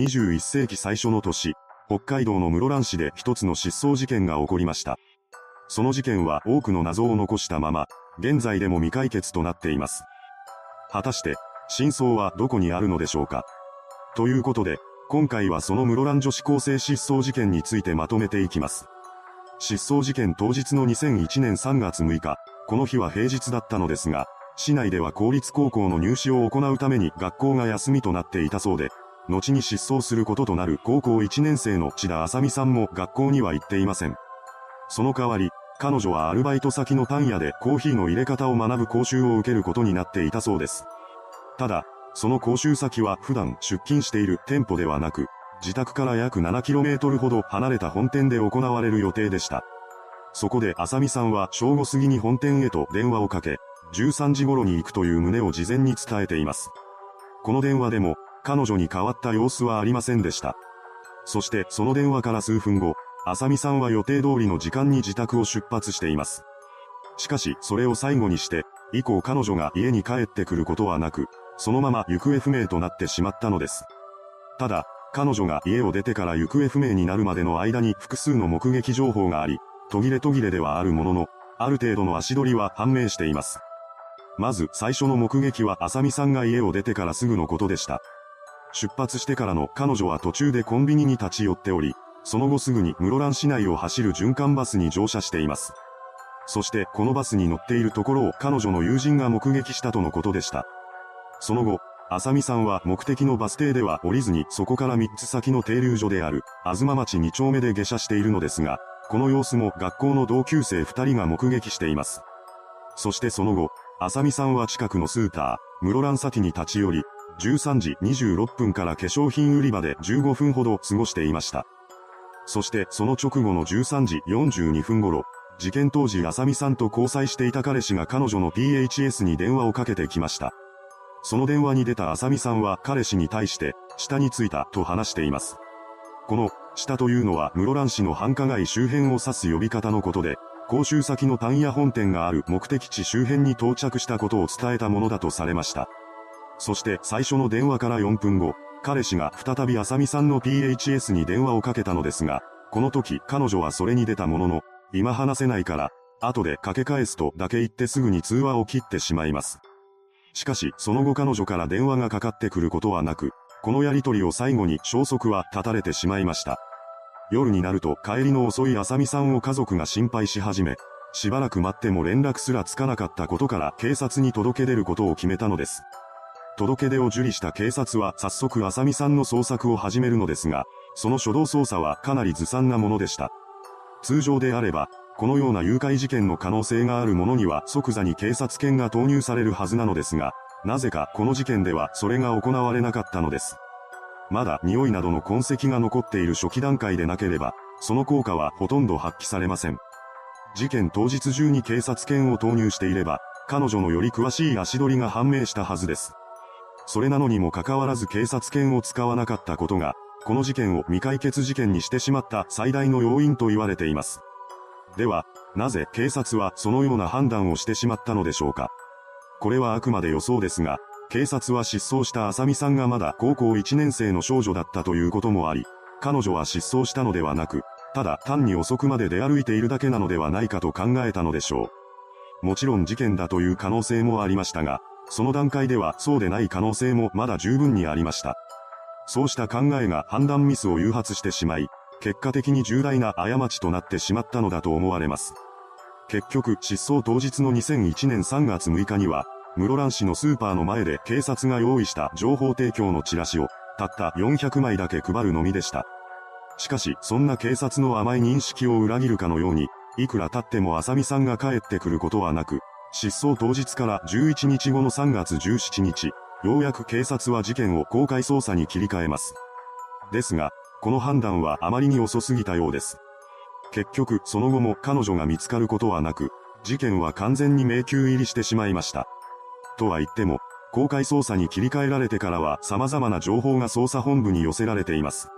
21世紀最初の年、北海道の室蘭市で一つの失踪事件が起こりました。その事件は多くの謎を残したまま、現在でも未解決となっています。果たして、真相はどこにあるのでしょうか？ということで、今回はその室蘭女子高生失踪事件についてまとめていきます。失踪事件当日の2001年3月6日、この日は平日だったのですが、市内では公立高校の入試を行うために学校が休みとなっていたそうで、後に失踪することとなる高校1年生の千田麻美さんも学校には行っていません。その代わり、彼女はアルバイト先のパン屋でコーヒーの入れ方を学ぶ講習を受けることになっていたそうです。ただ、その講習先は普段出勤している店舗ではなく、自宅から約 7km ほど離れた本店で行われる予定でした。そこで浅見さんは正午過ぎに本店へと電話をかけ、13時頃に行くという旨を事前に伝えています。この電話でも、彼女に変わった様子はありませんでした。そしてその電話から数分後、浅見さんは予定通りの時間に自宅を出発しています。しかし、それを最後にして、以降彼女が家に帰ってくることはなく、そのまま行方不明となってしまったのです。ただ、彼女が家を出てから行方不明になるまでの間に複数の目撃情報があり、途切れ途切れではあるものの、ある程度の足取りは判明しています。まず最初の目撃は浅見さんが家を出てからすぐのことでした。出発してからの彼女は途中でコンビニに立ち寄っており、その後すぐに室蘭市内を走る循環バスに乗車しています。そしてこのバスに乗っているところを彼女の友人が目撃したとのことでした。その後、浅見さんは目的のバス停では降りずにそこから3つ先の停留所である、東町2丁目で下車しているのですが、この様子も学校の同級生2人が目撃しています。そしてその後、浅見さんは近くのスーパー、室蘭先に立ち寄り、13時26分から化粧品売り場で15分ほど過ごしていました。そしてその直後の13時42分頃、事件当時浅見さんと交際していた彼氏が彼女の PHS に電話をかけてきました。その電話に出た浅見さんは彼氏に対して、下についたと話しています。この、下というのは室蘭市の繁華街周辺を指す呼び方のことで、講習先のパン屋本店がある目的地周辺に到着したことを伝えたものだとされました。そして最初の電話から4分後、彼氏が再び浅見さんの PHS に電話をかけたのですが、この時彼女はそれに出たものの、今話せないから、後でかけ返すとだけ言ってすぐに通話を切ってしまいます。しかし、その後彼女から電話がかかってくることはなく、このやりとりを最後に消息は絶たれてしまいました。夜になると帰りの遅い浅見さんを家族が心配し始め、しばらく待っても連絡すらつかなかったことから警察に届け出ることを決めたのです。届け出を受理した警察は早速浅見さんの捜索を始めるのですが、その初動捜査はかなりずさんなものでした。通常であれば、このような誘拐事件の可能性があるものには即座に警察犬が投入されるはずなのですが、なぜかこの事件ではそれが行われなかったのです。まだ匂いなどの痕跡が残っている初期段階でなければ、その効果はほとんど発揮されません。事件当日中に警察犬を投入していれば、彼女のより詳しい足取りが判明したはずです。それなのにもかかわらず警察犬を使わなかったことが、この事件を未解決事件にしてしまった最大の要因と言われています。では、なぜ警察はそのような判断をしてしまったのでしょうか？これはあくまで予想ですが、警察は失踪した浅見さんがまだ高校1年生の少女だったということもあり、彼女は失踪したのではなく、ただ単に遅くまで出歩いているだけなのではないかと考えたのでしょう。もちろん事件だという可能性もありましたが、その段階ではそうでない可能性もまだ十分にありました。そうした考えが判断ミスを誘発してしまい、結果的に重大な過ちとなってしまったのだと思われます。結局、失踪当日の2001年3月6日には、室蘭市のスーパーの前で警察が用意した情報提供のチラシを、たった400枚だけ配るのみでした。しかし、そんな警察の甘い認識を裏切るかのように、いくら経っても浅見さんが帰ってくることはなく、失踪当日から11日後の3月17日、ようやく警察は事件を公開捜査に切り替えます。ですが、この判断はあまりに遅すぎたようです。結局、その後も彼女が見つかることはなく、事件は完全に迷宮入りしてしまいました。とは言っても、公開捜査に切り替えられてからは様々な情報が捜査本部に寄せられています。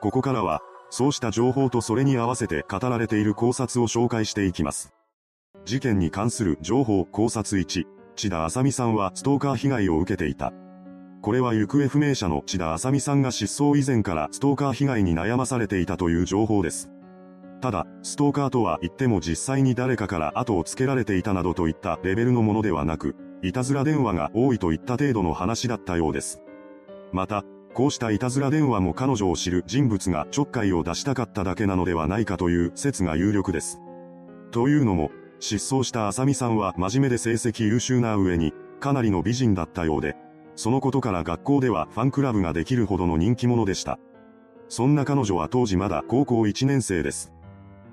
ここからは、そうした情報とそれに合わせて語られている考察を紹介していきます。事件に関する情報考察1、千田麻美さんはストーカー被害を受けていた。これは行方不明者の千田麻美さんが失踪以前からストーカー被害に悩まされていたという情報です。ただ、ストーカーとは言っても実際に誰かから後をつけられていたなどといったレベルのものではなく、いたずら電話が多いといった程度の話だったようです。また、こうしたいたずら電話も彼女を知る人物がちょっかいを出したかっただけなのではないかという説が有力です。というのも、失踪した浅見さんは真面目で成績優秀な上に、かなりの美人だったようで、そのことから学校ではファンクラブができるほどの人気者でした。そんな彼女は当時まだ高校1年生です。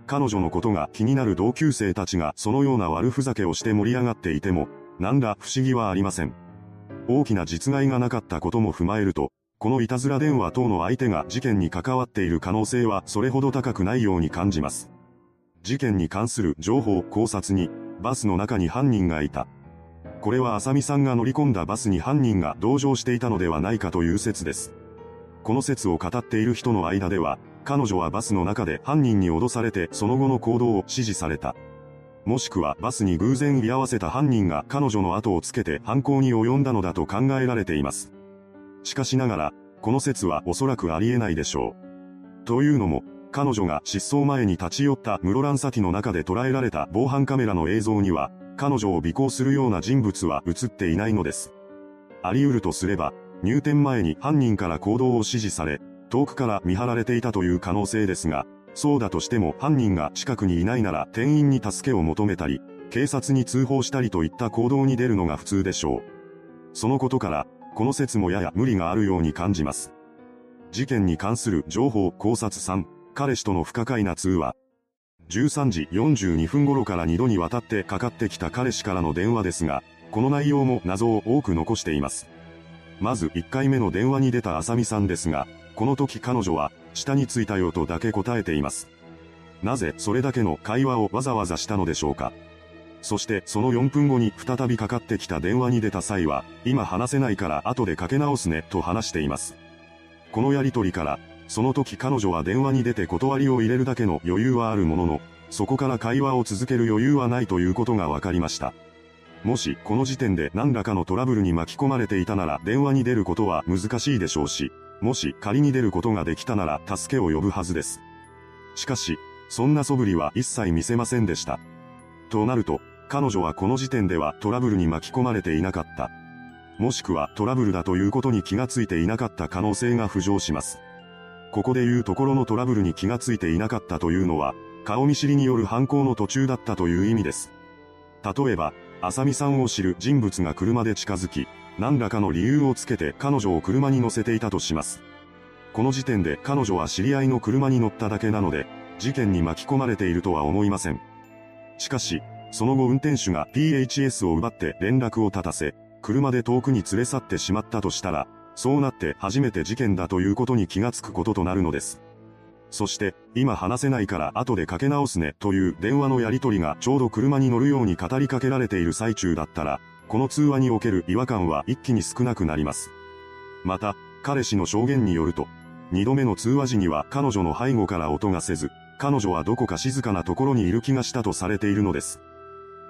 彼女のことが気になる同級生たちがそのような悪ふざけをして盛り上がっていても、何ら不思議はありません。大きな実害がなかったことも踏まえると、このいたずら電話等の相手が事件に関わっている可能性はそれほど高くないように感じます。事件に関する情報考察に、バスの中に犯人がいた。これは浅見さんが乗り込んだバスに犯人が同乗していたのではないかという説です。この説を語っている人の間では、彼女はバスの中で犯人に脅されてその後の行動を指示された。もしくはバスに偶然居合わせた犯人が彼女の後をつけて犯行に及んだのだと考えられています。しかしながら、この説はおそらくありえないでしょう。というのも、彼女が失踪前に立ち寄った室蘭先の中で捉えられた防犯カメラの映像には、彼女を尾行するような人物は映っていないのです。あり得るとすれば、入店前に犯人から行動を指示され、遠くから見張られていたという可能性ですが、そうだとしても犯人が近くにいないなら店員に助けを求めたり、警察に通報したりといった行動に出るのが普通でしょう。そのことから、この説もやや無理があるように感じます。事件に関する情報考察3、彼氏との不可解な通話。13時42分頃から2度にわたってかかってきた彼氏からの電話ですが、この内容も謎を多く残しています。まず1回目の電話に出た浅見さんですが、この時彼女は、下に着いたよとだけ答えています。なぜそれだけの会話をわざわざしたのでしょうか。そしてその4分後に再びかかってきた電話に出た際は、今話せないから後でかけ直すねと話しています。このやりとりから、その時彼女は電話に出て断りを入れるだけの余裕はあるものの、そこから会話を続ける余裕はないということが分かりました。もしこの時点で何らかのトラブルに巻き込まれていたなら電話に出ることは難しいでしょうし、もし仮に出ることができたなら助けを呼ぶはずです。しかし、そんな素振りは一切見せませんでした。となると、彼女はこの時点ではトラブルに巻き込まれていなかった。もしくはトラブルだということに気がついていなかった可能性が浮上します。ここで言うところのトラブルに気がついていなかったというのは、顔見知りによる犯行の途中だったという意味です。例えば、浅見さんを知る人物が車で近づき、何らかの理由をつけて彼女を車に乗せていたとします。この時点で彼女は知り合いの車に乗っただけなので、事件に巻き込まれているとは思いません。しかし、その後運転手が PHS を奪って連絡を立たせ、車で遠くに連れ去ってしまったとしたら、そうなって初めて事件だということに気がつくこととなるのです。そして、今話せないから後でかけ直すねという電話のやり取りがちょうど車に乗るように語りかけられている最中だったら、この通話における違和感は一気に少なくなります。また、彼氏の証言によると、二度目の通話時には彼女の背後から音がせず、彼女はどこか静かなところにいる気がしたとされているのです。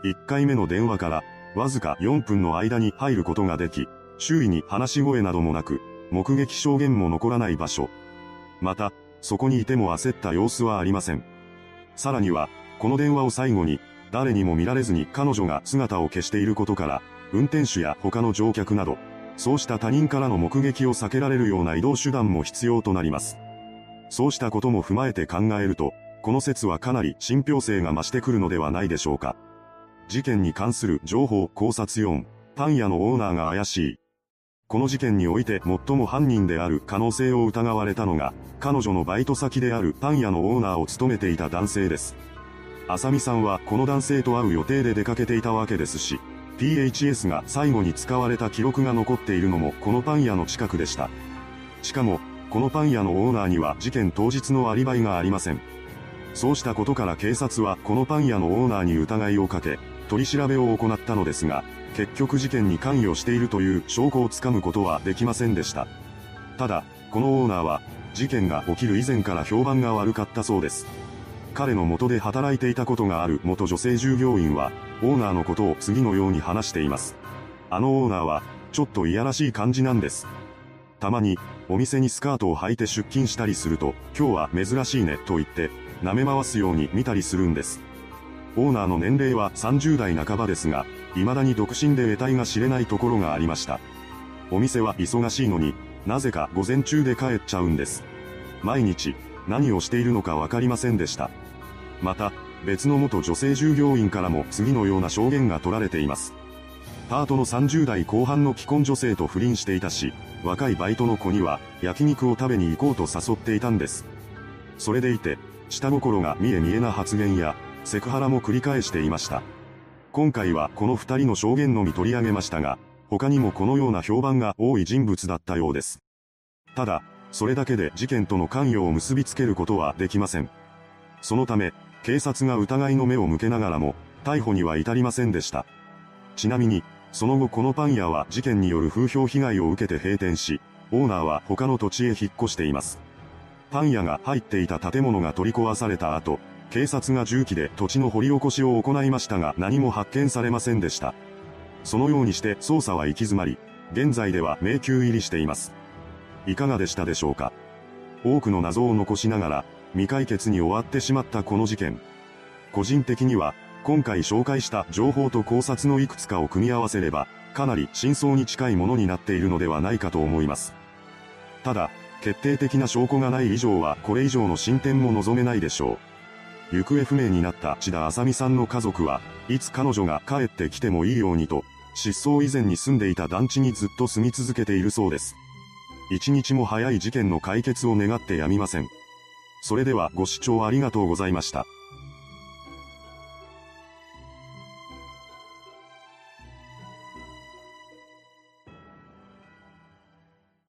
一回目の電話から、わずか4分の間に入ることができ、周囲に話し声などもなく、目撃証言も残らない場所。また、そこにいても焦った様子はありません。さらには、この電話を最後に、誰にも見られずに彼女が姿を消していることから、運転手や他の乗客など、そうした他人からの目撃を避けられるような移動手段も必要となります。そうしたことも踏まえて考えると、この説はかなり信憑性が増してくるのではないでしょうか。事件に関する情報考察4、パン屋のオーナーが怪しい。この事件において最も犯人である可能性を疑われたのが、彼女のバイト先であるパン屋のオーナーを務めていた男性です。浅見さんはこの男性と会う予定で出かけていたわけですし、PHS が最後に使われた記録が残っているのもこのパン屋の近くでした。しかも、このパン屋のオーナーには事件当日のアリバイがありません。そうしたことから警察はこのパン屋のオーナーに疑いをかけ、取り調べを行ったのですが、結局事件に関与しているという証拠をつかむことはできませんでした。ただ、このオーナーは、事件が起きる以前から評判が悪かったそうです。彼の元で働いていたことがある元女性従業員は、オーナーのことを次のように話しています。あのオーナーは、ちょっといやらしい感じなんです。たまに、お店にスカートを履いて出勤したりすると、今日は珍しいね、と言って、舐め回すように見たりするんです。オーナーの年齢は30代半ばですが、未だに独身で得体が知れないところがありました。お店は忙しいのに、なぜか午前中で帰っちゃうんです。毎日、何をしているのかわかりませんでした。また、別の元女性従業員からも次のような証言が取られています。パートの30代後半の既婚女性と不倫していたし、若いバイトの子には焼肉を食べに行こうと誘っていたんです。それでいて、下心が見え見えな発言や、セクハラも繰り返していました。今回はこの二人の証言のみ取り上げましたが、他にもこのような評判が多い人物だったようです。ただ、それだけで事件との関与を結びつけることはできません。そのため、警察が疑いの目を向けながらも、逮捕には至りませんでした。ちなみに、その後このパン屋は事件による風評被害を受けて閉店し、オーナーは他の土地へ引っ越しています。パン屋が入っていた建物が取り壊された後、警察が重機で土地の掘り起こしを行いましたが何も発見されませんでした。そのようにして捜査は行き詰まり、現在では迷宮入りしています。いかがでしたでしょうか？多くの謎を残しながら、未解決に終わってしまったこの事件。個人的には、今回紹介した情報と考察のいくつかを組み合わせれば、かなり真相に近いものになっているのではないかと思います。ただ、決定的な証拠がない以上はこれ以上の進展も望めないでしょう。行方不明になった千田麻美さんの家族は、いつ彼女が帰ってきてもいいようにと、失踪以前に住んでいた団地にずっと住み続けているそうです。一日も早い事件の解決を願ってやみません。それではご視聴ありがとうございました。